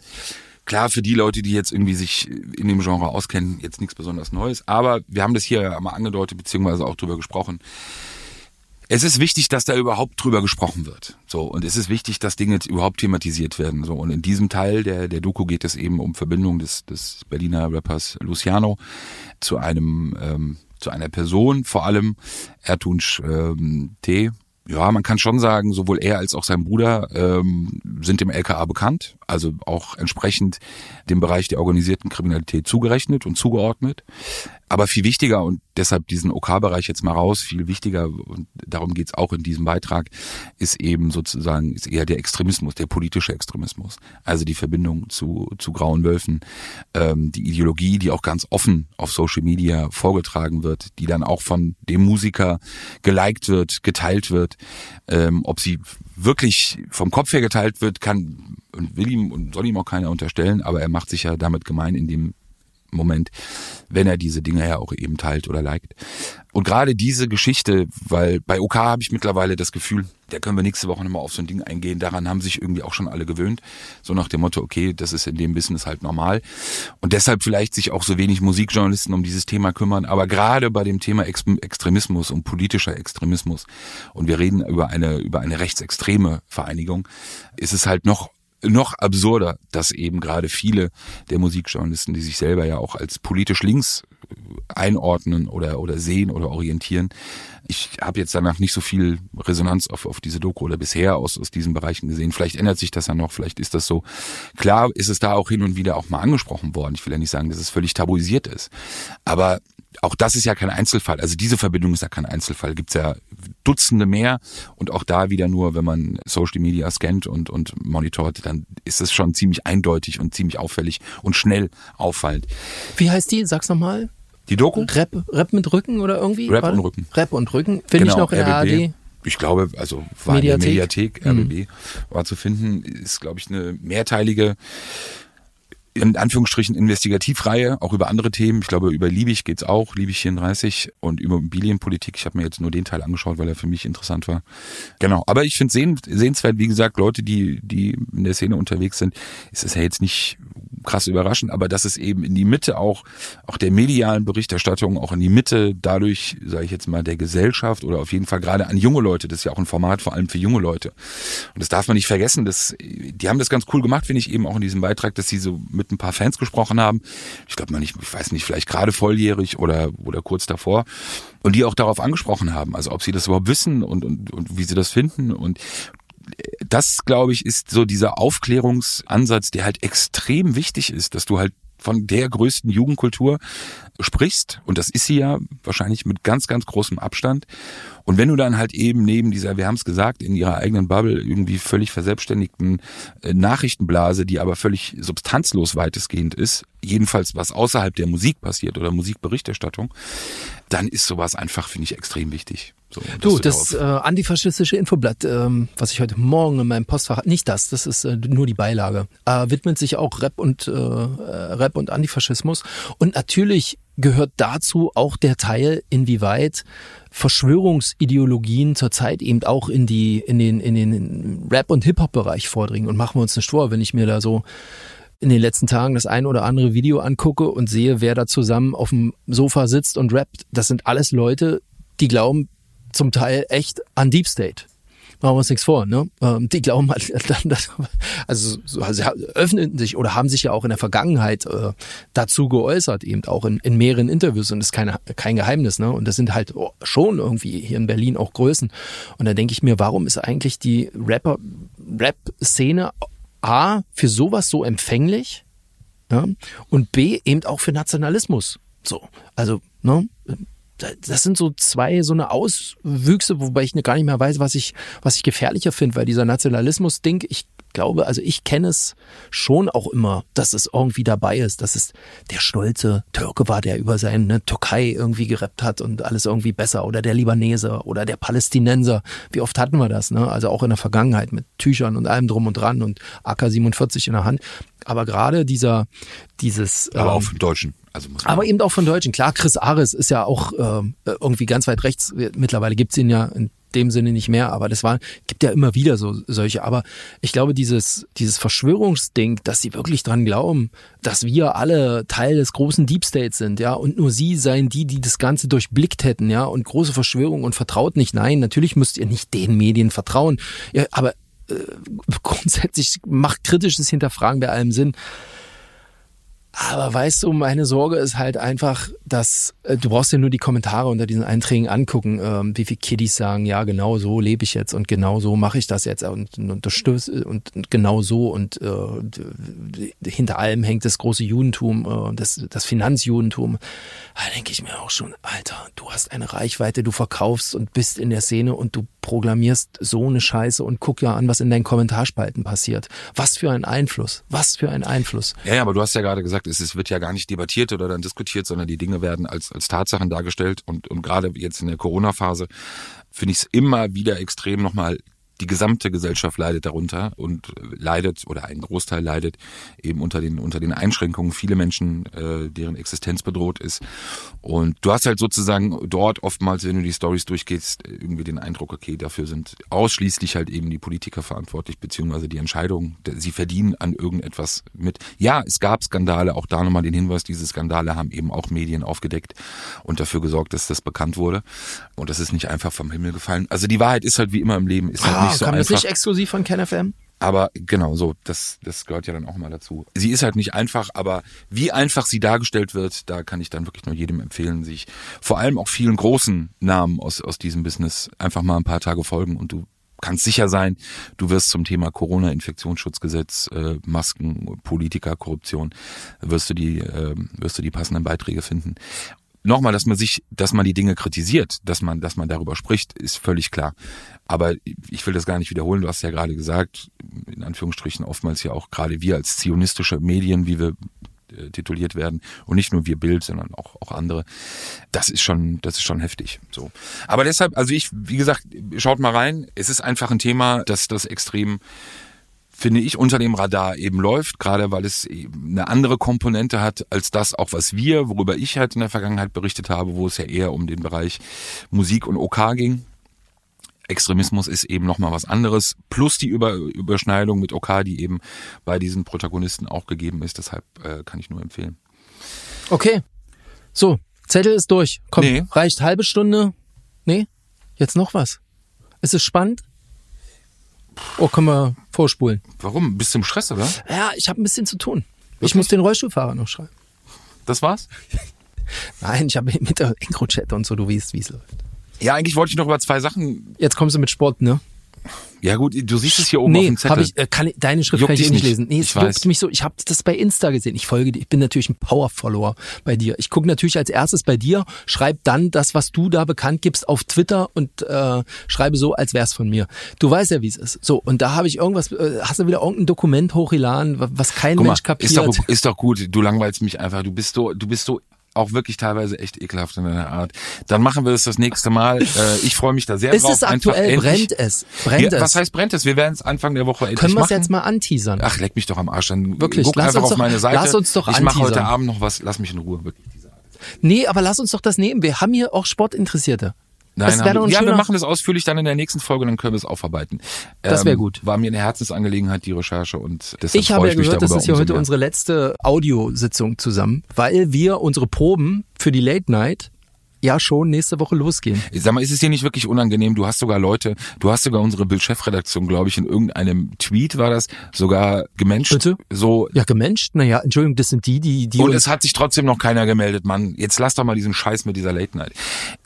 Klar, für die Leute, die jetzt irgendwie sich in dem Genre auskennen, jetzt nichts besonders Neues. Aber wir haben das hier ja mal angedeutet, beziehungsweise auch drüber gesprochen. Es ist wichtig, dass da überhaupt drüber gesprochen wird. So. Und es ist wichtig, dass Dinge überhaupt thematisiert werden. So. Und in diesem Teil der, der Doku geht es eben um Verbindung des, des Berliner Rappers Luciano zu einem, ähm, zu einer Person, vor allem Ertunsch ähm, T. Ja, man kann schon sagen, sowohl er als auch sein Bruder ähm, sind dem LKA bekannt, also auch entsprechend dem Bereich der organisierten Kriminalität zugerechnet und zugeordnet. Aber viel wichtiger und deshalb diesen OK-Bereich jetzt mal raus, viel wichtiger und darum geht's auch in diesem Beitrag, ist eben sozusagen ist eher der Extremismus, der politische Extremismus. Also die Verbindung zu, zu grauen Wölfen, ähm, die Ideologie, die auch ganz offen auf Social Media vorgetragen wird, die dann auch von dem Musiker geliked wird, geteilt wird. Ähm, ob sie wirklich vom Kopf her geteilt wird, kann und will ihm und soll ihm auch keiner unterstellen, aber er macht sich ja damit gemein in dem Moment, wenn er diese Dinge ja auch eben teilt oder liked. Und gerade diese Geschichte, weil bei OK habe ich mittlerweile das Gefühl, da können wir nächste Woche nochmal auf so ein Ding eingehen. Daran haben sich irgendwie auch schon alle gewöhnt. So nach dem Motto, okay, das ist in dem Business halt normal. Und deshalb vielleicht sich auch so wenig Musikjournalisten um dieses Thema kümmern. Aber gerade bei dem Thema Ex Extremismus und politischer Extremismus, und wir reden über eine, über eine rechtsextreme Vereinigung, ist es halt noch noch absurder, dass eben gerade viele der Musikjournalisten, die sich selber ja auch als politisch links einordnen oder, oder sehen oder orientieren. Ich habe jetzt danach nicht so viel Resonanz auf, auf diese Doku oder bisher aus, aus diesen Bereichen gesehen. Vielleicht ändert sich das ja noch, vielleicht ist das so. Klar ist es da auch hin und wieder auch mal angesprochen worden. Ich will ja nicht sagen, dass es völlig tabuisiert ist. Aber auch das ist ja kein Einzelfall. Also diese Verbindung ist ja kein Einzelfall. Gibt's ja Dutzende mehr und auch da wieder nur, wenn man Social Media scannt und, und monitort, dann ist es schon ziemlich eindeutig und ziemlich auffällig und schnell auffallend. Wie heißt die? Sag's nochmal. Die Doku? Rap, Rap mit Rücken oder irgendwie? Rap und Rücken. Rap und Rücken. Finde Genau, ich noch in der. ARD. Ich glaube, also war Mediathek. in der Mediathek, RBB war zu finden, ist, glaube ich, eine mehrteilige in Anführungsstrichen Investigativreihe, auch über andere Themen. Ich glaube, über Liebig geht's auch, Liebig 34 und über Immobilienpolitik. Ich habe mir jetzt nur den Teil angeschaut, weil er für mich interessant war. Genau, aber ich finde sehenswert, wie gesagt, Leute, die, die in der Szene unterwegs sind, ist es ja jetzt nicht krass überraschend, aber dass es eben in die Mitte auch, auch der medialen Berichterstattung, auch in die Mitte dadurch, sage ich jetzt mal, der Gesellschaft oder auf jeden Fall gerade an junge Leute, das ist ja auch ein Format vor allem für junge Leute. Und das darf man nicht vergessen, dass, die haben das ganz cool gemacht, finde ich eben auch in diesem Beitrag, dass sie so mit ein paar Fans gesprochen haben. Ich glaube mal nicht, ich weiß nicht, vielleicht gerade volljährig oder, oder kurz davor. Und die auch darauf angesprochen haben, also ob sie das überhaupt wissen und, und, und wie sie das finden. Und das, glaube ich, ist so dieser Aufklärungsansatz, der halt extrem wichtig ist, dass du halt von der größten Jugendkultur sprichst, und das ist sie ja wahrscheinlich mit ganz, ganz großem Abstand. Und wenn du dann halt eben neben dieser, wir haben es gesagt, in ihrer eigenen Bubble irgendwie völlig verselbstständigten äh, Nachrichtenblase, die aber völlig substanzlos weitestgehend ist, jedenfalls was außerhalb der Musik passiert oder Musikberichterstattung, dann ist sowas einfach, finde ich, extrem wichtig. So, Du, das äh, antifaschistische Infoblatt, ähm, was ich heute Morgen in meinem Postfach, nicht das, das ist äh, nur die Beilage, äh, widmet sich auch Rap und äh, äh, Rap und Antifaschismus. Und natürlich gehört dazu auch der Teil, inwieweit Verschwörungsideologien zurzeit eben auch in die in den in den Rap und Hip Hop Bereich vordringen. Und machen wir uns nicht vor, wenn ich mir da so in den letzten Tagen das ein oder andere Video angucke und sehe, wer da zusammen auf dem Sofa sitzt und rappt, das sind alles Leute, die glauben zum Teil echt an Deep State. Machen wir uns nichts vor, ne? Ähm, Die glauben halt, dann, dass- also, so- also öffnen sich oder haben sich ja auch in der Vergangenheit äh, dazu geäußert, eben auch in, in mehreren Interviews und das ist keine, kein Geheimnis, ne? Und das sind halt oh, schon irgendwie hier in Berlin auch Größen. Und da denke ich mir, warum ist eigentlich die Rapper, Rap-Szene A für sowas so empfänglich? Ja? Und B eben auch für Nationalismus. So, also, ne? Das sind so zwei so eine Auswüchse, wobei ich gar nicht mehr weiß, was ich, was ich gefährlicher finde, weil dieser Nationalismus-Ding, ich glaube, also ich kenne es schon auch immer, dass es irgendwie dabei ist, dass es der stolze Türke war, der über seine Türkei irgendwie gerappt hat und alles irgendwie besser oder der Libanese oder der Palästinenser. Wie oft hatten wir das, ne? Also auch in der Vergangenheit mit Tüchern und allem drum und dran und AK-47 in der Hand. Aber gerade dieser, dieses, aber ähm, auch im Deutschen. Also muss man aber eben auch von Deutschen. Klar, Chris Ares ist ja auch ähm, irgendwie ganz weit rechts. Mittlerweile gibt's ihn ja in dem Sinne nicht mehr, aber das war, gibt ja immer wieder so solche. Aber ich glaube, dieses, dieses Verschwörungsding, dass sie wirklich dran glauben, dass wir alle Teil des großen Deep States sind, ja, und nur sie seien die, die das Ganze durchblickt hätten, ja, und große Verschwörung und vertraut nicht. Nein, natürlich müsst ihr nicht den Medien vertrauen. Ja, aber äh, grundsätzlich macht kritisches Hinterfragen bei allem Sinn. Aber weißt du, meine Sorge ist halt einfach, dass äh, du brauchst dir nur die Kommentare unter diesen Einträgen angucken, ähm, wie viele Kiddies sagen, ja, genau so lebe ich jetzt und genau so mache ich das jetzt und, und und, und genau so und äh, hinter allem hängt das große Judentum, äh, das, das Finanzjudentum. Da denke ich mir auch schon, Alter, du hast eine Reichweite, du verkaufst und bist in der Szene und du programmierst so eine Scheiße und guck ja an, was in deinen Kommentarspalten passiert. Was für ein Einfluss, was für ein Einfluss. Ja, ja, aber du hast ja gerade gesagt, es, es wird ja gar nicht debattiert oder dann diskutiert, sondern die Dinge werden als, als Tatsachen dargestellt. Und, und gerade jetzt in der Corona-Phase finde ich es immer wieder extrem nochmal, die gesamte Gesellschaft leidet darunter und leidet oder ein Großteil leidet eben unter den unter den Einschränkungen. Viele Menschen, äh, deren Existenz bedroht ist. Und du hast halt sozusagen dort oftmals, wenn du die Stories durchgehst, irgendwie den Eindruck, okay, dafür sind ausschließlich halt eben die Politiker verantwortlich, beziehungsweise die Entscheidung, sie verdienen an irgendetwas mit. Ja, es gab Skandale, auch da nochmal den Hinweis, diese Skandale haben eben auch Medien aufgedeckt und dafür gesorgt, dass das bekannt wurde. Und das ist nicht einfach vom Himmel gefallen. Also die Wahrheit ist halt wie immer im Leben, ist halt Ah, nicht so kam das einfach. nicht exklusiv von KenFM? Aber genau so, das, das gehört ja dann auch mal dazu. Sie ist halt nicht einfach, aber wie einfach sie dargestellt wird, da kann ich dann wirklich nur jedem empfehlen, sich vor allem auch vielen großen Namen aus, aus diesem Business einfach mal ein paar Tage folgen und du kannst sicher sein, du wirst zum Thema Corona, Infektionsschutzgesetz, äh, Masken, Politiker, Korruption, wirst du die, äh, wirst du die passenden Beiträge finden. Nochmal, dass man sich, dass man die Dinge kritisiert, dass man, dass man darüber spricht, ist völlig klar. Aber ich will das gar nicht wiederholen. Du hast ja gerade gesagt, in Anführungsstrichen oftmals ja auch gerade wir als zionistische Medien, wie wir äh, tituliert werden und nicht nur wir Bild, sondern auch auch andere. Das ist schon das ist schon heftig. So, aber deshalb, also ich, wie gesagt, schaut mal rein. Es ist einfach ein Thema, dass das extrem finde ich, unter dem Radar eben läuft, gerade weil es eine andere Komponente hat als das auch, was wir, worüber ich halt in der Vergangenheit berichtet habe, wo es ja eher um den Bereich Musik und OK ging. Extremismus ist eben nochmal was anderes, plus die Über Überschneidung mit OK, die eben bei diesen Protagonisten auch gegeben ist. Deshalb äh, kann ich nur empfehlen. Okay. So, Zettel ist durch. Komm, Nee. reicht halbe Stunde. Nee? Jetzt noch was. Ist es spannend? Oh, können wir vorspulen. Warum? Bist du im Stress, oder? Ja, ich habe ein bisschen zu tun. Ich muss den Rollstuhlfahrer noch schreiben. Das war's? Nein, ich habe mit der Encrochat und so, du weißt, wie es läuft. Ja, eigentlich wollte ich noch über zwei Sachen. Jetzt kommst du mit Sport, ne? Ja gut, du siehst es hier oben auf Nee, dem Zettel. habe ich, äh, kann deine Schrift Juckt kann ich eh nicht lesen. Nee, es Ich juckt weiß. mich so. Ich habe das bei Insta gesehen. Ich folge dir. Ich bin natürlich ein Power-Follower bei dir. Ich gucke natürlich als erstes bei dir, schreib dann das, was du da bekannt gibst, auf Twitter und äh, schreibe so, als wär's von mir. Du weißt ja, wie es ist. So, und da habe ich irgendwas, äh, hast du wieder irgendein Dokument hochgeladen, wa- was kein mal, Mensch kapiert. ist doch, ist doch gut. Du langweilst mich einfach. Du bist so, du bist so auch wirklich teilweise echt ekelhaft in deiner Art. Dann machen wir es das nächste Mal. Äh, ich freue mich da sehr ist drauf. es aktuell? Einfach endlich- Brennt es? Brennt ja, es? Was heißt brennt es? Wir werden es Anfang der Woche endlich Können wir es jetzt mal anteasern? Ach, leck mich doch am Arsch. Dann Wirklich, guck lass einfach uns auf doch- meine Seite. lass uns doch Ich mache heute. Abend noch was. Lass mich in Ruhe. Wirklich. Nee, aber lass uns doch das nehmen. Wir haben hier auch Sportinteressierte. Nein, Das wär haben doch ein wir- ja, wir machen das ausführlich dann in der nächsten Folge, dann können wir es aufarbeiten. Das wär gut. War mir eine Herzensangelegenheit, die Recherche und deshalb Ich habe ja ich gehört, das ist ja heute mehr. unsere letzte Audiositzung zusammen, weil wir unsere Proben für die Late Night ja schon nächste Woche losgehen. Sag mal, ist es dir nicht wirklich unangenehm? Du hast sogar Leute, du hast sogar unsere Bildchefredaktion, glaube ich, in irgendeinem Tweet war das, sogar gemenscht. Bitte? So, Ja, gemenscht, naja, Entschuldigung, das sind die, die, die und es hat sich trotzdem noch keiner gemeldet, Mann. Jetzt lass doch mal diesen Scheiß mit dieser Late Night.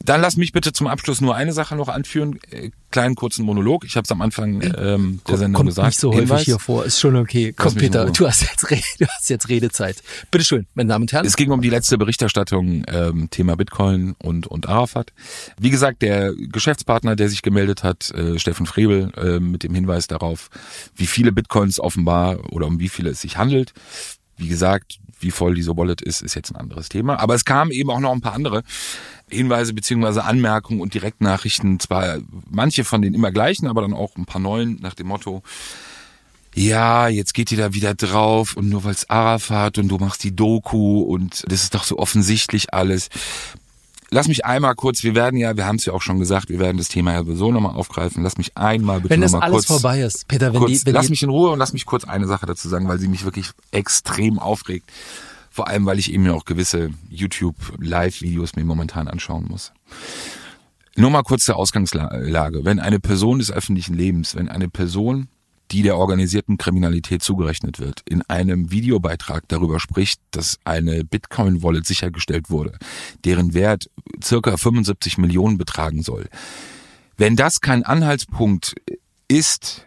Dann lass mich bitte zum Abschluss nur eine Sache noch anführen. Äh, kleinen kurzen Monolog. Ich habe es am Anfang ähm, der Sendung kommt gesagt. nicht so häufig Hinweis. hier vor, ist schon okay. Komm, Peter, du hast, jetzt Re du hast jetzt Redezeit. Bitteschön, meine Damen und Herren. Es ging um die letzte Berichterstattung ähm, Thema Bitcoin und, und Arafat. Wie gesagt, der Geschäftspartner, der sich gemeldet hat, äh, Steffen Frebel, äh, mit dem Hinweis darauf, wie viele Bitcoins offenbar oder um wie viele es sich handelt. Wie gesagt, wie voll diese Wallet ist, ist jetzt ein anderes Thema. Aber es kamen eben auch noch ein paar andere Hinweise beziehungsweise Anmerkungen und Direktnachrichten. Zwar manche von den immer gleichen, aber dann auch ein paar neuen nach dem Motto, ja, jetzt geht ihr da wieder drauf und nur weil's Arafat und du machst die Doku und das ist doch so offensichtlich alles. Lass mich einmal kurz, wir werden ja, wir haben es ja auch schon gesagt, wir werden das Thema ja sowieso nochmal aufgreifen. Lass mich einmal bitte wenn das alles kurz, vorbei ist, Peter, wenn kurz die, wenn lass die, mich in Ruhe und lass mich kurz eine Sache dazu sagen, weil sie mich wirklich extrem aufregt. Vor allem, weil ich eben ja auch gewisse YouTube-Live-Videos mir momentan anschauen muss. Nur mal kurz zur Ausgangslage. Wenn eine Person des öffentlichen Lebens, wenn eine Person, die der organisierten Kriminalität zugerechnet wird, in einem Videobeitrag darüber spricht, dass eine Bitcoin-Wallet sichergestellt wurde, deren Wert circa 75 Millionen betragen soll. Wenn das kein Anhaltspunkt ist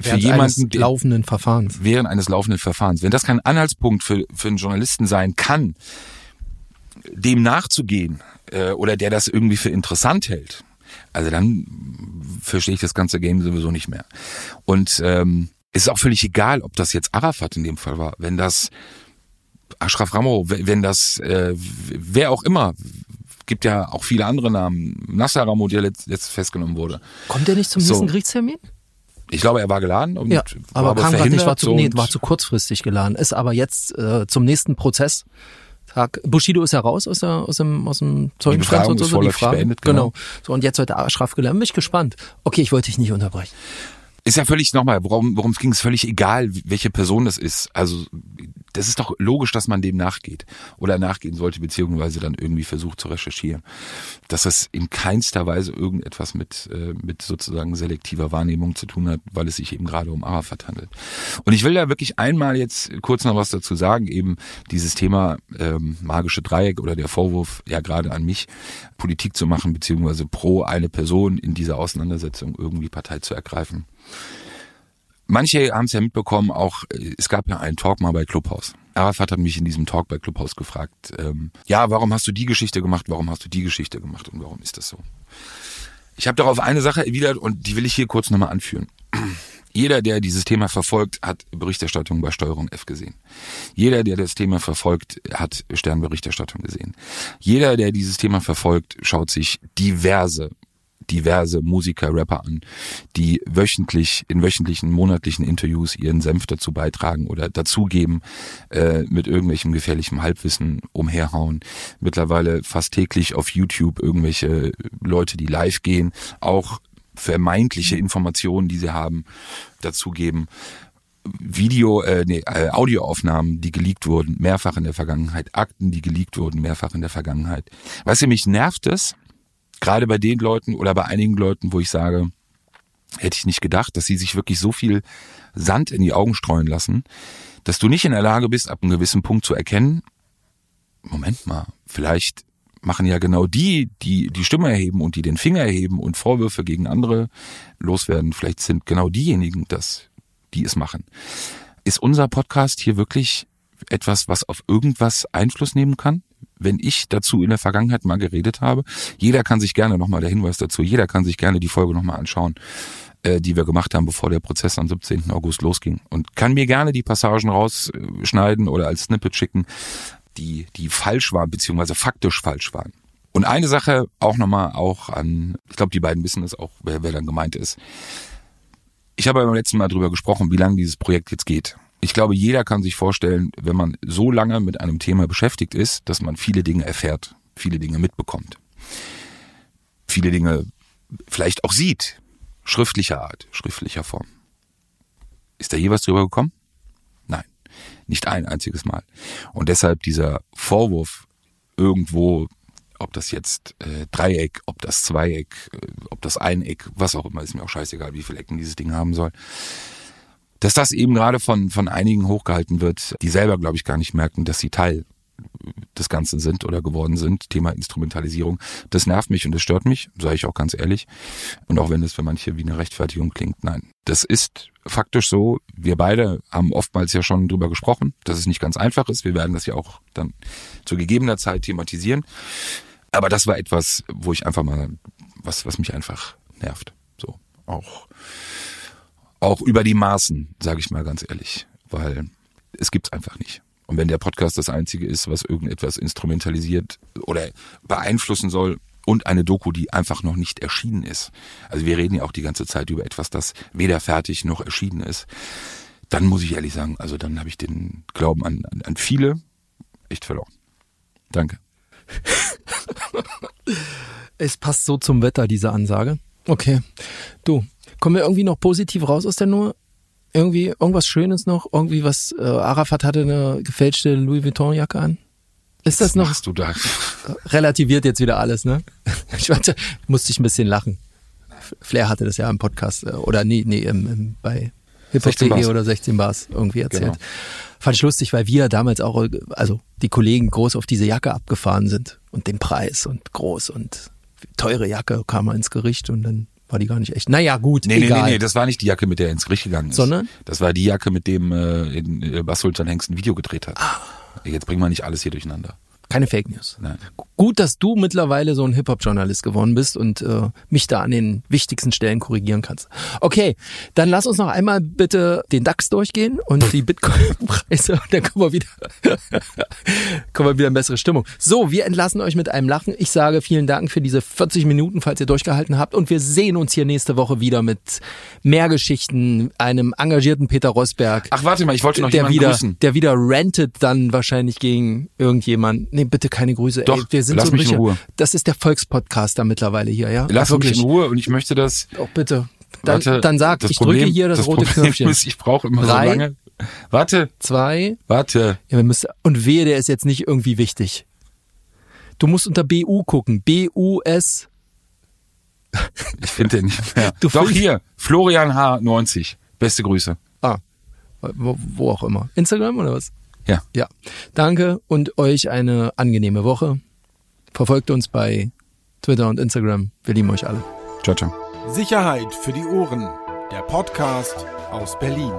für während eines jemanden, der- laufenden Verfahrens. während eines laufenden Verfahrens. Wenn das kein Anhaltspunkt für, für einen Journalisten sein kann, dem nachzugehen äh, oder der das irgendwie für interessant hält, also dann verstehe ich das ganze Game sowieso nicht mehr. Und ähm, es ist auch völlig egal, ob das jetzt Arafat in dem Fall war, wenn das Ashraf Ramo, wenn das äh, wer auch immer, gibt ja auch viele andere Namen, Nasser Ramo, der letzt, letzt festgenommen wurde. Kommt der nicht zum So. nächsten Gerichtstermin? Ich glaube, er war geladen und Ja, war aber kam gerade nicht, verhindert war zu, nee, war zu kurzfristig geladen. Ist aber jetzt äh, zum nächsten Prozess. Tag. Bushido ist ja raus aus, der, aus dem, aus dem Zeugenstand und so. so, die Fragen. beendet, genau. genau. So, und jetzt heute Ashraf gelernt. Bin ich gespannt. Okay, ich wollte dich nicht unterbrechen. Ist ja völlig nochmal, worum worum es ging, ist völlig egal, welche Person das ist. Also das ist doch logisch, dass man dem nachgeht oder nachgehen sollte, beziehungsweise dann irgendwie versucht zu recherchieren. Dass das in keinster Weise irgendetwas mit, äh, mit sozusagen selektiver Wahrnehmung zu tun hat, weil es sich eben gerade um Arafat handelt. Und ich will da wirklich einmal jetzt kurz noch was dazu sagen, eben dieses Thema ähm, magische Dreieck oder der Vorwurf, ja gerade an mich, Politik zu machen, beziehungsweise pro eine Person in dieser Auseinandersetzung irgendwie Partei zu ergreifen. Manche haben es ja mitbekommen, auch äh, es gab ja einen Talk mal bei Clubhouse. Arafat hat mich in diesem Talk bei Clubhouse gefragt, ähm, ja, warum hast du die Geschichte gemacht, warum hast du die Geschichte gemacht und warum ist das so? Ich habe darauf eine Sache erwidert und die will ich hier kurz nochmal anführen. Jeder, der dieses Thema verfolgt, hat Berichterstattung bei Steuerung F gesehen. Jeder, der das Thema verfolgt, hat Sternberichterstattung gesehen. Jeder, der dieses Thema verfolgt, schaut sich diverse diverse Musiker, Rapper an, die wöchentlich, in wöchentlichen, monatlichen Interviews ihren Senf dazu beitragen oder dazugeben, äh, mit irgendwelchem gefährlichem Halbwissen umherhauen. Mittlerweile fast täglich auf YouTube irgendwelche Leute, die live gehen, auch vermeintliche Informationen, die sie haben, dazugeben. Video, äh, nee, äh, Audioaufnahmen, die geleakt wurden, mehrfach in der Vergangenheit, Akten, die geleakt wurden, mehrfach in der Vergangenheit. Weißt mich nervt es, gerade bei den Leuten oder bei einigen Leuten, wo ich sage, hätte ich nicht gedacht, dass sie sich wirklich so viel Sand in die Augen streuen lassen, dass du nicht in der Lage bist, ab einem gewissen Punkt zu erkennen, Moment mal, vielleicht machen ja genau die, die die Stimme erheben und die den Finger erheben und Vorwürfe gegen andere loswerden, vielleicht sind genau diejenigen das, die es machen. Ist unser Podcast hier wirklich etwas, was auf irgendwas Einfluss nehmen kann? Wenn ich dazu in der Vergangenheit mal geredet habe. Jeder kann sich gerne nochmal der Hinweis dazu, jeder kann sich gerne die Folge nochmal anschauen, äh, die wir gemacht haben, bevor der Prozess am 17. August losging. Und kann mir gerne die Passagen rausschneiden oder als Snippet schicken, die, die falsch waren, beziehungsweise faktisch falsch waren. Und eine Sache auch nochmal auch an, ich glaube, die beiden wissen es auch, wer, wer dann gemeint ist. Ich habe beim letzten Mal drüber gesprochen, wie lange dieses Projekt jetzt geht ich glaube, jeder kann sich vorstellen, wenn man so lange mit einem Thema beschäftigt ist, dass man viele Dinge erfährt, viele Dinge mitbekommt, viele Dinge vielleicht auch sieht, schriftlicher Art, schriftlicher Form. Ist da je was drüber gekommen? Nein, nicht ein einziges Mal. Und deshalb dieser Vorwurf irgendwo, ob das jetzt äh, Dreieck, ob das Zweieck, äh, ob das Eineck, was auch immer, ist mir auch scheißegal, wie viele Ecken dieses Ding haben soll dass das eben gerade von, von einigen hochgehalten wird, die selber, glaube ich, gar nicht merken, dass sie Teil des Ganzen sind oder geworden sind. Thema Instrumentalisierung. Das nervt mich und das stört mich, sage ich auch ganz ehrlich. Und auch wenn das für manche wie eine Rechtfertigung klingt, nein. Das ist faktisch so. Wir beide haben oftmals ja schon drüber gesprochen, dass es nicht ganz einfach ist. Wir werden das ja auch dann zu gegebener Zeit thematisieren. Aber das war etwas, wo ich einfach mal, was, was mich einfach nervt. So. Auch auch über die Maßen, sage ich mal ganz ehrlich, weil es gibt's einfach nicht. Und wenn der Podcast das einzige ist, was irgendetwas instrumentalisiert oder beeinflussen soll und eine Doku, die einfach noch nicht erschienen ist. Also wir reden ja auch die ganze Zeit über etwas, das weder fertig noch erschienen ist. Dann muss ich ehrlich sagen, also dann habe ich den Glauben an, an, an viele echt verloren. Danke. es passt so zum Wetter, diese Ansage. Okay. Du, Kommen wir irgendwie noch positiv raus aus der Nummer? Irgendwie irgendwas Schönes noch? Irgendwie was, äh, Arafat hatte eine gefälschte Louis Vuitton Jacke an? Ist das was noch? Machst du da? Relativiert jetzt wieder alles, ne? Ich warte, musste ich ein bisschen lachen. Flair hatte das ja im Podcast, äh, oder nee, nee, im, im, bei hiphop.de oder 16 Bars irgendwie erzählt. Genau. Fand ich lustig, weil wir damals auch, also die Kollegen groß auf diese Jacke abgefahren sind und den Preis und groß und teure Jacke kam mal ins Gericht und dann war die gar nicht echt. Naja, gut, nee, egal. Nee, nee, nee, das war nicht die Jacke, mit der er ins Gericht gegangen ist. Sondern? Das war die Jacke, mit dem äh, in, äh, Bas Sultan Hengst ein Video gedreht hat. Ah. Jetzt bringen wir nicht alles hier durcheinander. Keine Fake News. Nein. Gut, dass du mittlerweile so ein Hip-Hop-Journalist geworden bist und äh, mich da an den wichtigsten Stellen korrigieren kannst. Okay, dann lass uns noch einmal bitte den DAX durchgehen und die Bitcoin-Preise. Dann kommen wir wieder, kommen wir wieder in bessere Stimmung. So, wir entlassen euch mit einem Lachen. Ich sage vielen Dank für diese 40 Minuten, falls ihr durchgehalten habt. Und wir sehen uns hier nächste Woche wieder mit mehr Geschichten, einem engagierten Peter Rosberg. Ach, warte mal, ich wollte noch der jemanden wieder, grüßen. Der wieder rantet dann wahrscheinlich gegen irgendjemand. Nee, bitte keine Grüße. Doch, Ey, wir sind lass so mich in. Ruhe. Das ist der Volkspodcaster mittlerweile hier, ja? Lass ja, mich in Ruhe und ich möchte das. Auch bitte. Dann, Warte, dann sag, das ich Problem, drücke hier das, rote Problem Knöpfchen. Ist, ich brauche immer Drei, so lange. Warte, zwei, warte. ja, wir müssen, und wehe, der ist jetzt nicht irgendwie wichtig. Du musst unter BU gucken. B-U-S. Ich finde den nicht mehr. Du Doch hier, Florian H90. Beste Grüße. Ah, wo, wo auch immer. Instagram oder was? Ja. Ja. Danke und euch eine angenehme Woche. Verfolgt uns bei Twitter und Instagram. Wir lieben euch alle. Ciao, ciao. Sicherheit für die Ohren. Der Podcast aus Berlin.